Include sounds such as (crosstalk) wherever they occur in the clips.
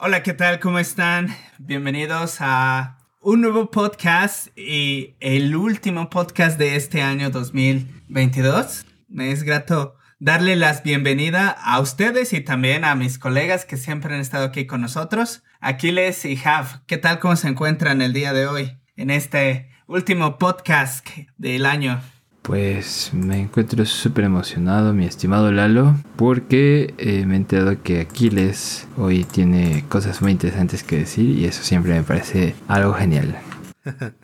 Hola, ¿qué tal? ¿Cómo están? Bienvenidos a un nuevo podcast y el último podcast de este año 2022. Me es grato darle las bienvenidas a ustedes y también a mis colegas que siempre han estado aquí con nosotros. Aquiles y Jav, ¿qué tal? ¿Cómo se encuentran el día de hoy en este último podcast del año? Pues me encuentro súper emocionado, mi estimado Lalo, porque eh, me he enterado que Aquiles hoy tiene cosas muy interesantes que decir y eso siempre me parece algo genial. (laughs)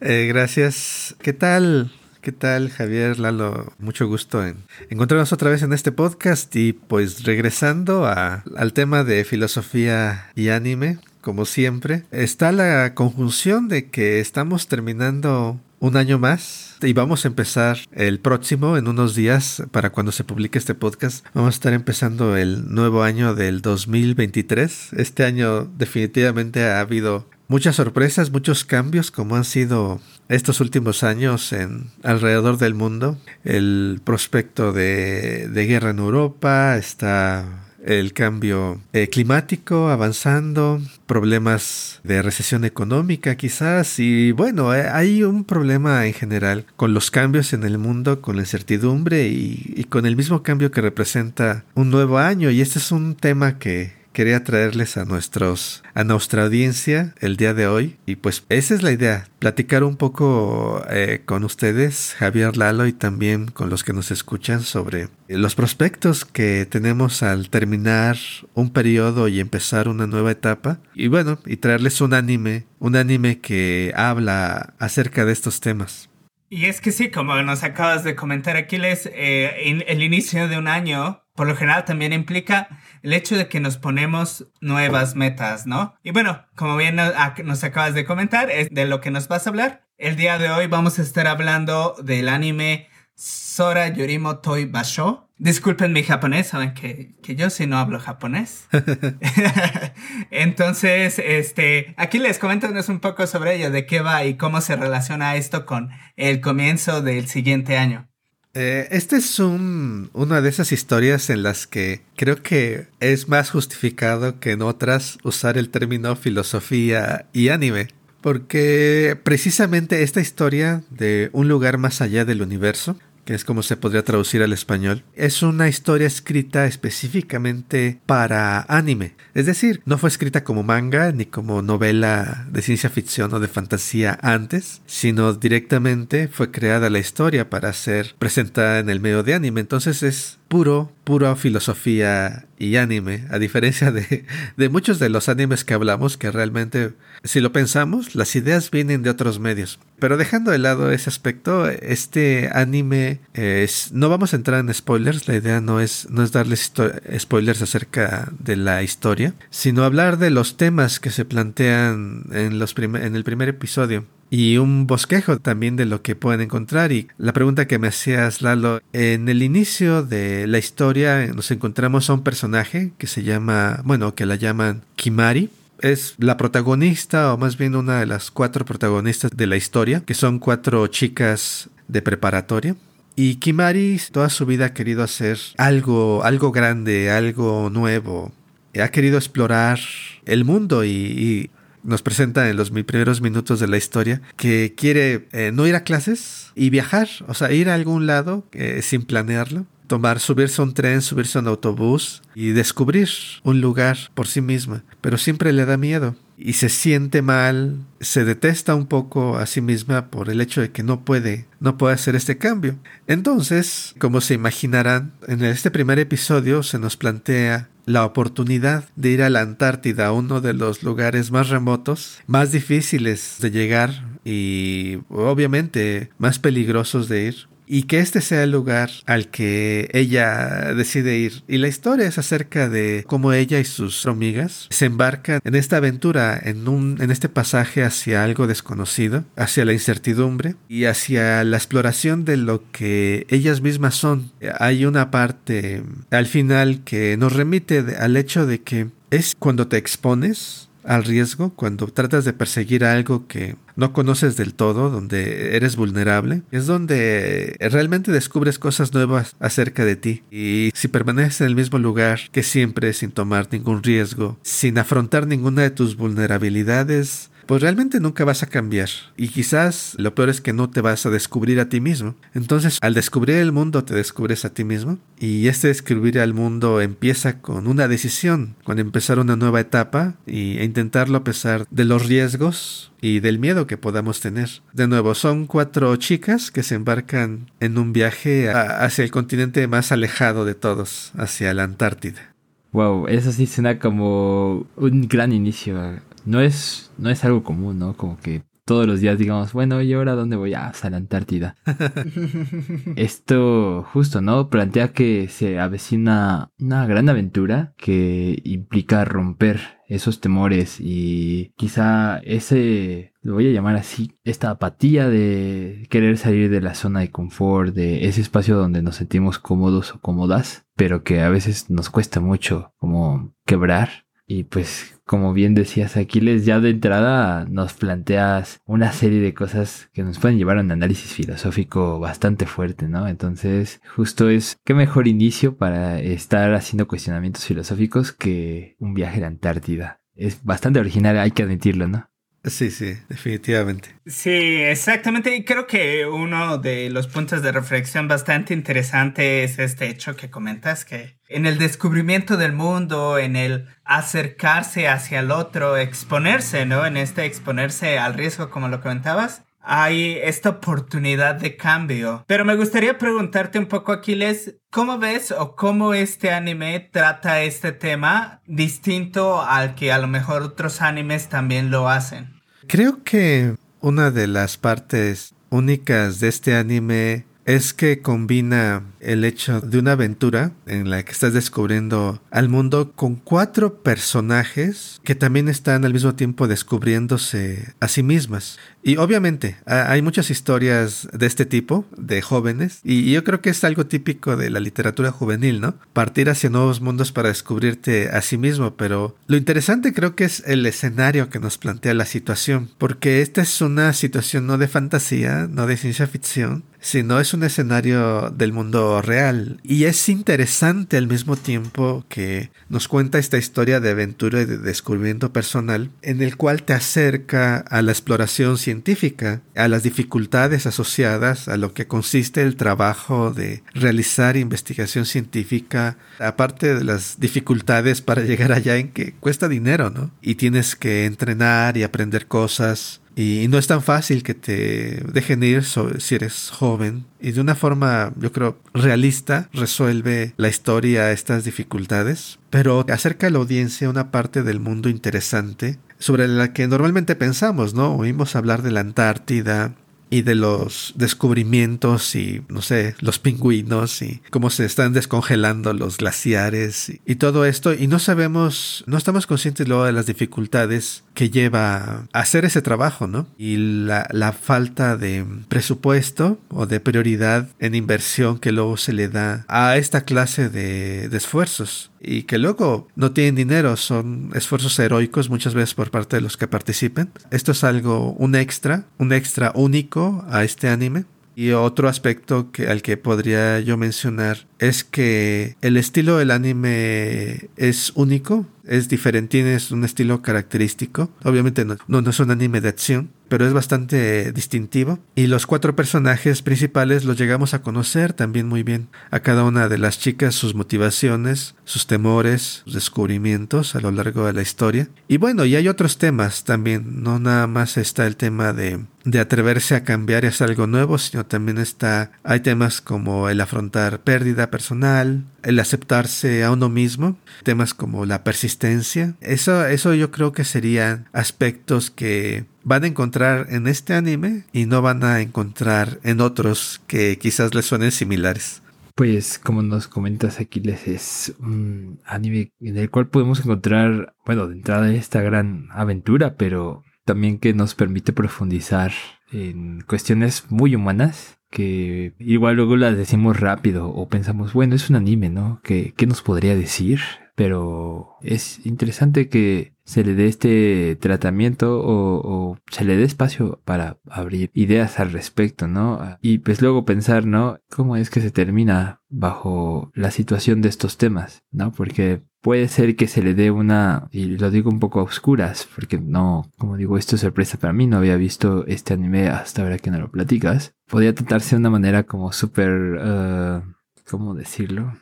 Eh, gracias. ¿Qué tal? ¿Qué tal, Javier, Lalo? Mucho gusto en encontrarnos otra vez en este podcast y pues regresando al tema de filosofía y anime, como siempre, está la conjunción de que estamos terminando un año más y vamos a empezar el próximo en unos días para cuando se publique este podcast. Vamos a estar empezando el nuevo año del 2023. Este año definitivamente ha habido muchas sorpresas, muchos cambios como han sido estos últimos años en alrededor del mundo. El prospecto de, de guerra en Europa está el cambio eh, climático avanzando, problemas de recesión económica quizás y bueno, eh, hay un problema en general con los cambios en el mundo, con la incertidumbre y, y con el mismo cambio que representa un nuevo año y este es un tema que quería traerles a nuestros a nuestra audiencia el día de hoy. Y pues esa es la idea platicar un poco eh, con ustedes Javier Lalo y también con los que nos escuchan sobre los prospectos que tenemos al terminar un periodo y empezar una nueva etapa. Y bueno y traerles un anime un anime que habla acerca de estos temas. Y es que sí, como nos acabas de comentar, Aquiles, eh, el inicio de un año, por lo general también implica el hecho de que nos ponemos nuevas metas, ¿no? Y bueno, como bien nos, acabas de comentar, es de lo que nos vas a hablar. El día de hoy vamos a estar hablando del anime Sora Yorimo Toi Basho. Disculpen mi japonés, saben que, que yo sí no hablo japonés. (laughs) Entonces, este, aquí les coméntanos un poco sobre ello, de qué va y cómo se relaciona esto con el comienzo del siguiente año. Eh, esta es un, una de esas historias en las que creo que es más justificado que en otras usar el término filosofía y anime. Porque precisamente esta historia de un lugar más allá del universo que es como se podría traducir al español, es una historia escrita específicamente para anime. Es decir, no fue escrita como manga ni como novela de ciencia ficción o de fantasía antes, sino directamente fue creada la historia para ser presentada en el medio de anime. Entonces es puro, pura filosofía y anime, a diferencia de, de, muchos de los animes que hablamos, que realmente, si lo pensamos, las ideas vienen de otros medios. Pero dejando de lado ese aspecto, este anime es, no vamos a entrar en spoilers, la idea no es, no es darles spoilers acerca de la historia, sino hablar de los temas que se plantean en, los en el primer episodio y un bosquejo también de lo que pueden encontrar. Y la pregunta que me hacías, Lalo, en el inicio de la historia nos encontramos a un personaje que se llama, bueno, que la llaman Kimari. Es la protagonista, o más bien una de las cuatro protagonistas de la historia, que son cuatro chicas de preparatoria. Y Kimari toda su vida ha querido hacer algo, algo grande, algo nuevo. Ha querido explorar el mundo y, nos presenta en los primeros minutos de la historia que quiere eh, no ir a clases y viajar, o sea, ir a algún lado eh, sin planearlo, tomar, subirse a un tren, subirse a un autobús y descubrir un lugar por sí misma, pero siempre le da miedo y se siente mal, se detesta un poco a sí misma por el hecho de que no puede, no puede hacer este cambio. Entonces, como se imaginarán, en este primer episodio se nos plantea la oportunidad de ir a la Antártida, uno de los lugares más remotos, más difíciles de llegar y obviamente más peligrosos de ir y que este sea el lugar al que ella decide ir. Y la historia es acerca de cómo ella y sus amigas se embarcan en esta aventura, en un, en este pasaje hacia algo desconocido, hacia la incertidumbre y hacia la exploración de lo que ellas mismas son. Hay una parte al final que nos remite al hecho de que es cuando te expones al riesgo, cuando tratas de perseguir algo que no conoces del todo, donde eres vulnerable, es donde realmente descubres cosas nuevas acerca de ti. Y si permaneces en el mismo lugar que siempre, sin tomar ningún riesgo, sin afrontar ninguna de tus vulnerabilidades, pues realmente nunca vas a cambiar. Y quizás lo peor es que no te vas a descubrir a ti mismo. Entonces, al descubrir el mundo, te descubres a ti mismo. Y este descubrir al mundo empieza con una decisión, con empezar una nueva etapa y, e intentarlo a pesar de los riesgos y del miedo que podamos tener. De nuevo, son cuatro chicas que se embarcan en un viaje hacia el continente más alejado de todos, hacia la Antártida. Wow, eso sí suena como un gran inicio no es, no es algo común, ¿no? Como que todos los días digamos, bueno, ¿y ahora dónde voy? Ah, a la Antártida. (laughs) Esto justo, ¿no? Plantea que se avecina una gran aventura que implica romper esos temores y quizá ese, lo voy a llamar así, esta apatía de querer salir de la zona de confort, de ese espacio donde nos sentimos cómodos o cómodas, pero que a veces nos cuesta mucho como quebrar. Y pues como bien decías, Aquiles, ya de entrada nos planteas una serie de cosas que nos pueden llevar a un análisis filosófico bastante fuerte, ¿no? Entonces, justo es, qué mejor inicio para estar haciendo cuestionamientos filosóficos que un viaje a la Antártida. Es bastante original, hay que admitirlo, ¿no? Sí, sí, definitivamente. Sí, exactamente. Y creo que uno de los puntos de reflexión bastante interesante es este hecho que comentas, que en el descubrimiento del mundo, en el acercarse hacia el otro, exponerse, ¿no? En este exponerse al riesgo, como lo comentabas, hay esta oportunidad de cambio. Pero me gustaría preguntarte un poco, Aquiles, ¿cómo ves o cómo este anime trata este tema distinto al que a lo mejor otros animes también lo hacen? Creo que una de las partes únicas de este anime es que combina el hecho de una aventura en la que estás descubriendo al mundo con cuatro personajes que también están al mismo tiempo descubriéndose a sí mismas. Y obviamente hay muchas historias de este tipo, de jóvenes, y yo creo que es algo típico de la literatura juvenil, ¿no? Partir hacia nuevos mundos para descubrirte a sí mismo, pero lo interesante creo que es el escenario que nos plantea la situación, porque esta es una situación no de fantasía, no de ciencia ficción, sino es un escenario del mundo real. Y es interesante al mismo tiempo que nos cuenta esta historia de aventura y de descubrimiento personal, en el cual te acerca a la exploración científica, a las dificultades asociadas a lo que consiste el trabajo de realizar investigación científica, aparte de las dificultades para (laughs) llegar allá en que cuesta dinero, ¿no? Y tienes que entrenar y aprender cosas y no es tan fácil que te dejen ir si eres joven. Y de una forma, yo creo, realista, resuelve la historia estas dificultades. Pero acerca a la audiencia una parte del mundo interesante sobre la que normalmente pensamos, ¿no? Oímos hablar de la Antártida, y de los descubrimientos y, no sé, los pingüinos y cómo se están descongelando los glaciares y, todo esto. Y no sabemos, no estamos conscientes luego de las dificultades que lleva a hacer ese trabajo, ¿no? Y la, la falta de presupuesto o de prioridad en inversión que luego se le da a esta clase de, de esfuerzos y que luego no tienen dinero, son esfuerzos heroicos muchas veces por parte de los que participen. Esto es algo, un extra, un extra único a este anime. Y otro aspecto que, al que podría yo mencionar es que el estilo del anime es único, es diferente, tiene un estilo característico. Obviamente no, no, no es un anime de acción, pero es bastante distintivo. Y los cuatro personajes principales los llegamos a conocer también muy bien. A cada una de las chicas, sus motivaciones, sus temores, sus descubrimientos a lo largo de la historia. Y bueno, y hay otros temas también. No nada más está el tema de, de atreverse a cambiar y hacer algo nuevo, sino también está, hay temas como el afrontar pérdida personal, el aceptarse a uno mismo, temas como la persistencia. Eso, eso yo creo que serían aspectos que van a encontrar en este anime y no van a encontrar en otros que quizás les suenen similares. Pues como nos comentas Aquiles, es un anime en el cual podemos encontrar, bueno, de entrada esta gran aventura, pero también que nos permite profundizar en cuestiones muy humanas que igual luego las decimos rápido o pensamos, bueno, es un anime, ¿no? ¿Qué, qué nos podría decir? Pero es interesante que se le dé este tratamiento o, se le dé espacio para abrir ideas al respecto, ¿no? Y pues luego pensar, ¿no? ¿Cómo es que se termina bajo la situación de estos temas, ¿no? Porque puede ser que se le dé una, y lo digo un poco a oscuras, porque no, como digo, esto es sorpresa para mí, no había visto este anime hasta ahora que no lo platicas. Podría tratarse de una manera como súper, uh, ¿cómo decirlo?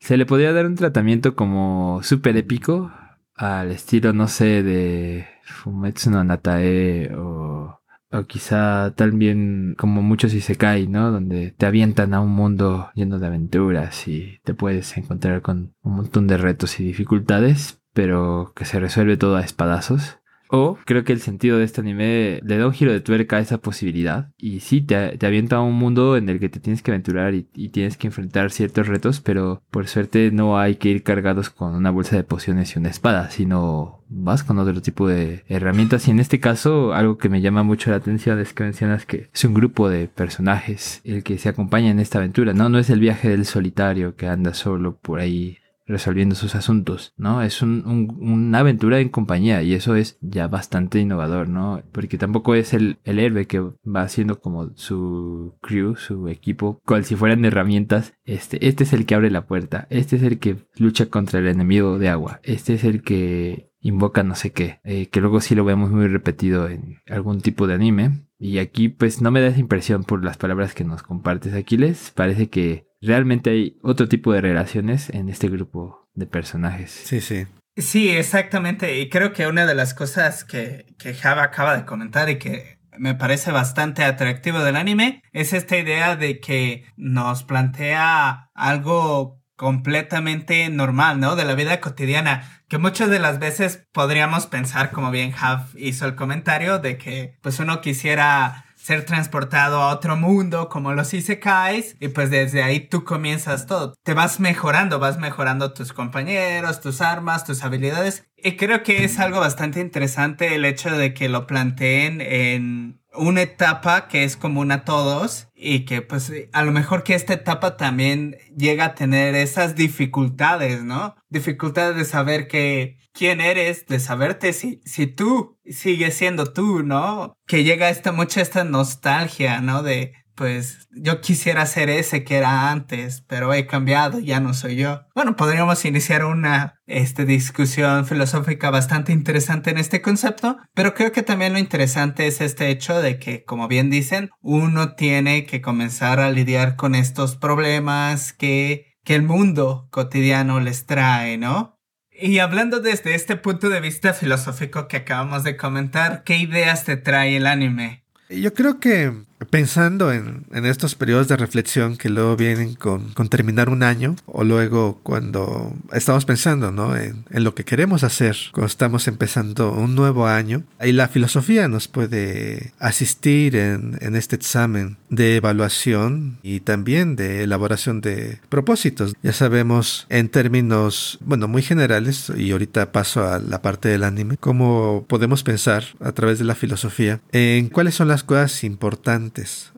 Se le podría dar un tratamiento como súper épico, al estilo, no sé, de Fumetsu no Natae o, o quizá también como muchos Isekai, ¿no? Donde te avientan a un mundo lleno de aventuras y te puedes encontrar con un montón de retos y dificultades, pero que se resuelve todo a espadazos. O creo que el sentido de este anime le da un giro de tuerca a esa posibilidad. Y sí, te, te avienta a un mundo en el que te tienes que aventurar y, y, tienes que enfrentar ciertos retos, pero por suerte no hay que ir cargados con una bolsa de pociones y una espada, sino vas con otro tipo de herramientas. Y en este caso, algo que me llama mucho la atención es que mencionas que es un grupo de personajes el que se acompaña en esta aventura. No, no es el viaje del solitario que anda solo por ahí resolviendo sus asuntos, ¿no? Es un, una aventura en compañía y eso es ya bastante innovador, ¿no? Porque tampoco es el, el héroe que va haciendo como su crew, su equipo, cual si fueran herramientas. Este, este es el que abre la puerta, este es el que lucha contra el enemigo de agua, este es el que invoca no sé qué, eh, que luego sí lo vemos muy repetido en algún tipo de anime. Y aquí pues no me da esa impresión por las palabras que nos compartes, Aquiles. Parece que realmente hay otro tipo de relaciones en este grupo de personajes. Sí, sí. Sí, exactamente. Y creo que una de las cosas que, que Java acaba de comentar y que me parece bastante atractivo del anime es esta idea de que nos plantea algo completamente normal, ¿no? De la vida cotidiana, que muchas de las veces podríamos pensar, como bien Jav hizo el comentario, de que pues uno quisiera ser transportado a otro mundo como los isekais y pues desde ahí tú comienzas todo. Te vas mejorando, vas mejorando tus compañeros, tus armas, tus habilidades y creo que es algo bastante interesante el hecho de que lo planteen en una etapa que es común a todos y que pues a lo mejor que esta etapa también llega a tener esas dificultades, ¿no? Dificultades de saber que quién eres, de saberte si, si tú sigues siendo tú, ¿no? Que llega esta mucha esta nostalgia, ¿no? De pues yo quisiera ser ese que era antes, pero he cambiado, ya no soy yo. Bueno, podríamos iniciar una este, discusión filosófica bastante interesante en este concepto, pero creo que también lo interesante es este hecho de que, como bien dicen, uno tiene que comenzar a lidiar con estos problemas que, que el mundo cotidiano les trae, ¿no? Y hablando desde este punto de vista filosófico que acabamos de comentar, ¿qué ideas te trae el anime? Yo creo que pensando en, en, estos periodos de reflexión que luego vienen con, con, terminar un año o luego cuando estamos pensando ¿no? en, en, lo que queremos hacer cuando estamos empezando un nuevo año, ahí la filosofía nos puede asistir en, en este examen de evaluación y también de elaboración de propósitos. Ya sabemos en términos, bueno, muy generales, y ahorita paso a la parte del anime, cómo podemos pensar a través de la filosofía en cuáles son las cosas importantes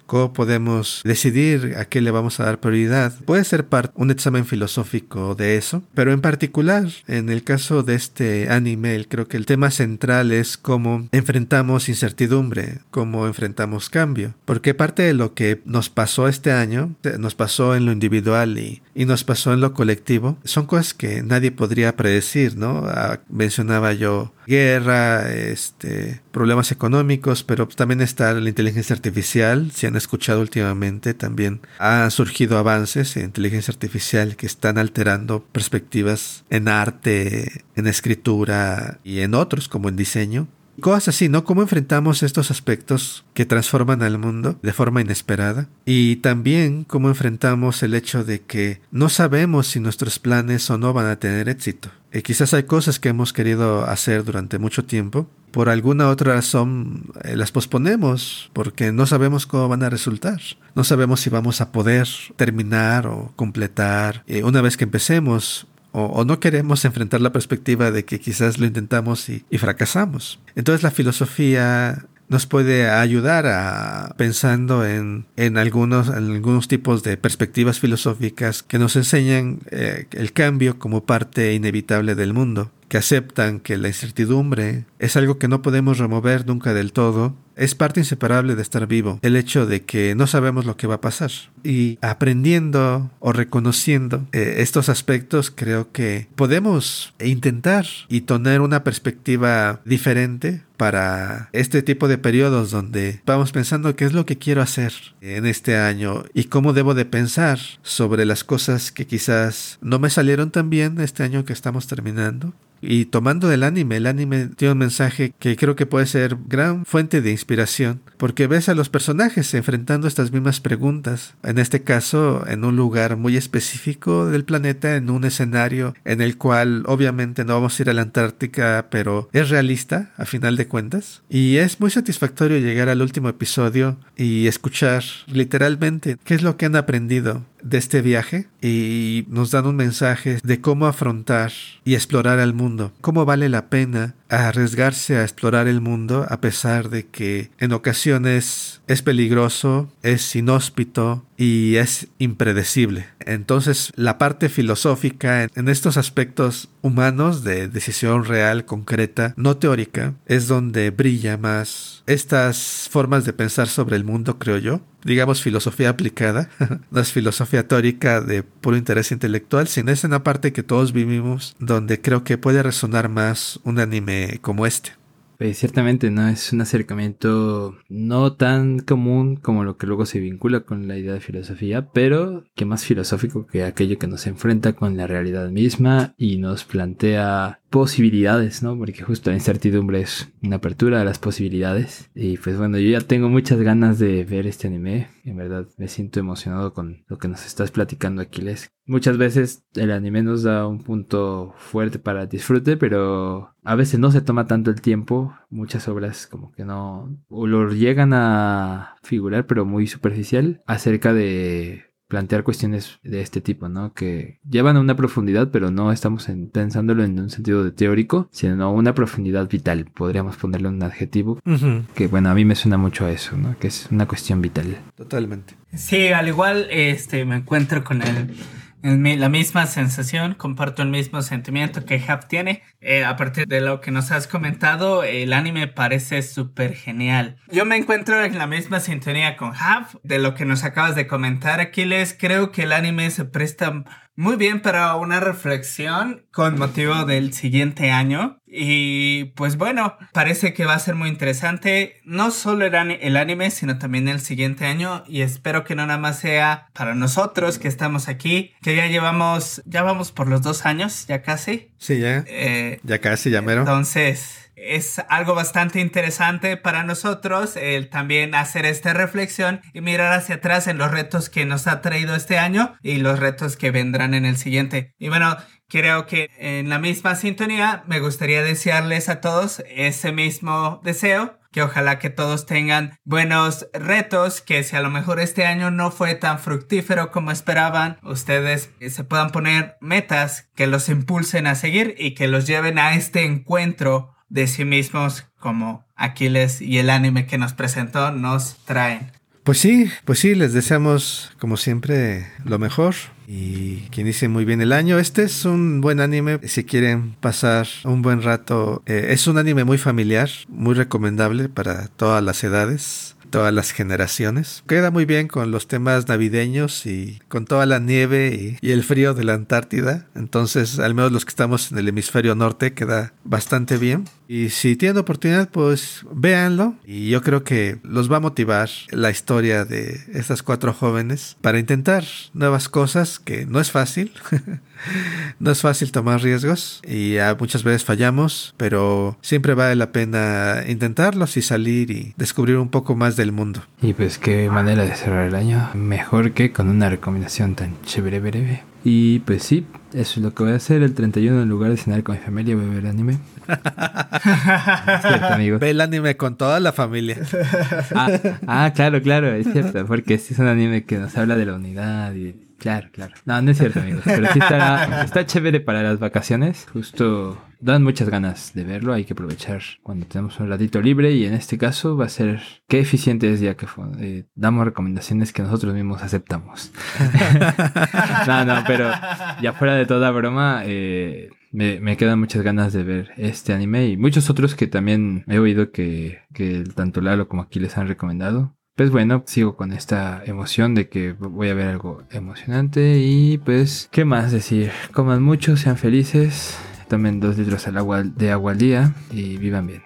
¿Cómo podemos decidir a qué le vamos a dar prioridad? Puede ser parte un examen filosófico de eso, pero en particular, en el caso de este anime, creo que el tema central es cómo enfrentamos incertidumbre, cómo enfrentamos cambio, porque parte de lo que nos pasó este año, nos pasó en lo individual y, y nos pasó en lo colectivo, son cosas que nadie podría predecir, ¿no? Ah, mencionaba yo guerra, este, problemas económicos, pero también está la inteligencia artificial. Si han escuchado últimamente, también han surgido avances en inteligencia artificial que están alterando perspectivas en arte, en escritura y en otros como en diseño. Cosas así, ¿no? ¿Cómo enfrentamos estos aspectos que transforman al mundo de forma inesperada? Y también cómo enfrentamos el hecho de que no sabemos si nuestros planes o no van a tener éxito. Eh, quizás hay cosas que hemos querido hacer durante mucho tiempo. Por alguna otra razón eh, las posponemos porque no sabemos cómo van a resultar. No sabemos si vamos a poder terminar o completar. Eh, una vez que empecemos, o, no queremos enfrentar la perspectiva de que quizás lo intentamos y, fracasamos. Entonces la filosofía nos puede ayudar a pensando en, en algunos, algunos tipos de perspectivas filosóficas que nos enseñan eh, el cambio como parte inevitable del mundo que aceptan que la incertidumbre es algo que no podemos remover nunca del todo, es parte inseparable de estar vivo, el hecho de que no sabemos lo que va a pasar. Y aprendiendo o reconociendo eh, estos aspectos, creo que podemos intentar y tener una perspectiva diferente para este tipo de periodos donde vamos pensando qué es lo que quiero hacer en este año y cómo debo de pensar sobre las cosas que quizás no me salieron tan bien este año que estamos terminando. Y tomando del anime, el anime tiene un mensaje que creo que puede ser gran fuente de inspiración, porque ves a los personajes enfrentando estas mismas preguntas, en este caso en un lugar muy específico del planeta, en un escenario en el cual obviamente no vamos a ir a la Antártica, pero es realista a final de cuentas, y es muy satisfactorio llegar al último episodio y escuchar literalmente qué es lo que han aprendido de este viaje y nos dan un mensaje de cómo afrontar y explorar el mundo, cómo vale la pena arriesgarse a explorar el mundo a pesar de que en ocasiones es peligroso, es inhóspito y es impredecible. Entonces la parte filosófica en estos aspectos humanos de decisión real, concreta, no teórica, es donde brilla más estas formas de pensar sobre el mundo, creo yo. Digamos filosofía aplicada, (laughs) no es filosofía teórica de puro interés intelectual, sino es en la parte que todos vivimos donde creo que puede resonar más un anime como este. Pues ciertamente no es un acercamiento no tan común como lo que luego se vincula con la idea de filosofía, pero que más filosófico que aquello que nos enfrenta con la realidad misma y nos plantea posibilidades, ¿no? Porque justo la incertidumbre es una apertura a las posibilidades. Y pues bueno, yo ya tengo muchas ganas de ver este anime. En verdad me siento emocionado con lo que nos estás platicando, Aquiles. Muchas veces el anime nos da un punto fuerte para disfrute, pero a veces no se toma tanto el tiempo. Muchas obras como que no... o lo llegan a figurar, pero muy superficial, acerca de plantear cuestiones de este tipo, ¿no? Que llevan a una profundidad, pero no estamos pensándolo en un sentido de teórico, sino una profundidad vital. Podríamos ponerle un adjetivo que, bueno, a mí me suena mucho a eso, ¿no? Que es una cuestión vital. Totalmente. Sí, al igual, este, me encuentro con el la misma sensación, comparto el mismo sentimiento que Hap tiene. Eh, a partir de lo que nos has comentado, el anime parece súper genial. Yo me encuentro en la misma sintonía con Hap. De lo que nos acabas de comentar, Aquiles, creo que el anime se presta muy bien para una reflexión con motivo del siguiente año. Y pues bueno, parece que va a ser muy interesante, no solo el, anime, sino también el siguiente año. Y espero que no nada más sea para nosotros que estamos aquí, que ya llevamos, ya vamos por los dos años, ya casi. Sí, ya. Eh, ya casi, ya mero. Entonces, es algo bastante interesante para nosotros el también hacer esta reflexión y mirar hacia atrás en los retos que nos ha traído este año y los retos que vendrán en el siguiente. Y bueno, creo que en la misma sintonía me gustaría desearles a todos ese mismo deseo que ojalá que todos tengan buenos retos, que si a lo mejor este año no fue tan fructífero como esperaban, ustedes se puedan poner metas que los impulsen a seguir y que los lleven a este encuentro de sí mismos como Aquiles y el anime que nos presentó nos traen. Pues sí, pues sí, les deseamos como siempre lo mejor y que dice muy bien el año. Este es un buen anime si quieren pasar un buen rato. Eh, es un anime muy familiar, muy recomendable para todas las edades todas las generaciones. Queda muy bien con los temas navideños y con toda la nieve y, el frío de la Antártida. Entonces, al menos los que estamos en el hemisferio norte, queda bastante bien. Y si tienen oportunidad, pues véanlo. Y yo creo que los va a motivar la historia de estas cuatro jóvenes para intentar nuevas cosas, que no es fácil. (laughs) no es fácil tomar riesgos y muchas veces fallamos, pero siempre vale la pena intentarlos y salir y descubrir un poco más del mundo. Y pues qué manera de cerrar el año, mejor que con una recomendación tan chévere breve. Y pues sí, eso es lo que voy a hacer el 31 en lugar de cenar con mi familia, voy a ver anime. (laughs) cierto, amigo. Ve el anime con toda la familia. Ah, ah, claro, claro, es cierto, porque este es un anime que nos habla de la unidad y Claro, claro. No, no es cierto, amigos. Pero sí está, chévere para las vacaciones. Justo dan muchas ganas de verlo. Hay que aprovechar cuando tenemos un ratito libre y en este caso va a ser qué eficiente es ya que eh, damos recomendaciones que nosotros mismos aceptamos. (laughs) no, no, pero ya fuera de toda broma, eh, me, quedan muchas ganas de ver este anime y muchos otros que también he oído que tanto Lalo como aquí les han recomendado. Pues bueno, sigo con esta emoción de que voy a ver algo emocionante y pues, ¿qué más decir? Coman mucho, sean felices, tomen dos litros de agua al día y vivan bien.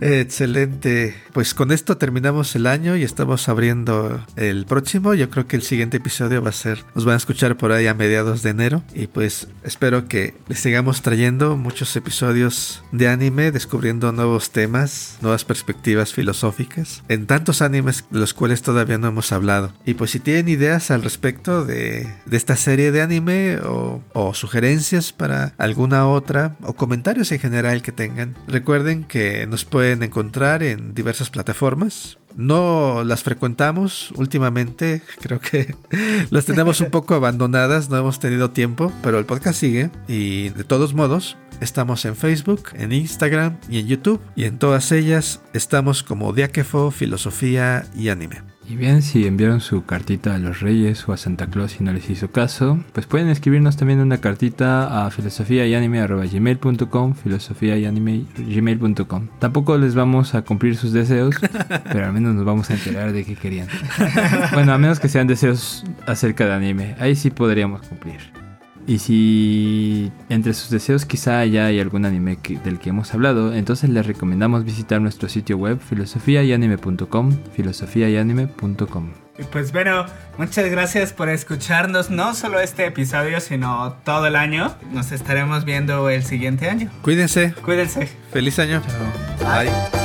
Excelente. Pues con esto terminamos el año y estamos abriendo el próximo. Yo creo que el siguiente episodio va a ser, nos van a escuchar por ahí a mediados de enero. Y pues espero que les sigamos trayendo muchos episodios de anime, descubriendo nuevos temas, nuevas perspectivas filosóficas, en tantos animes de los cuales todavía no hemos hablado. Y pues si tienen ideas al respecto de, esta serie de anime o, o sugerencias para alguna otra o comentarios en general que tengan, recuerden que nos pueden encontrar en diversas plataformas. No las frecuentamos últimamente, (laughs) creo que (laughs) las tenemos un poco abandonadas, no hemos tenido tiempo, pero el podcast sigue y de todos modos estamos en Facebook, en Instagram y en YouTube y en todas ellas estamos como Diáquefo, Filosofía y Anime. Y bien, si enviaron su cartita a los Reyes o a Santa Claus y no les hizo caso, pues pueden escribirnos también una cartita a filosofía y filosofía anime. Tampoco les vamos a cumplir sus deseos, (laughs) pero al menos nos vamos a enterar de qué querían. bueno, a menos que sean deseos acerca de anime, ahí sí podríamos cumplir. Y si entre sus deseos quizá ya hay algún anime del que hemos hablado, entonces les recomendamos visitar nuestro sitio web filosofiayanime.com, filosofiayanime.com. Pues bueno, muchas gracias por escucharnos, no solo este episodio, sino todo el año. Nos estaremos viendo el siguiente año. Cuídense. Cuídense. Feliz año. Bye.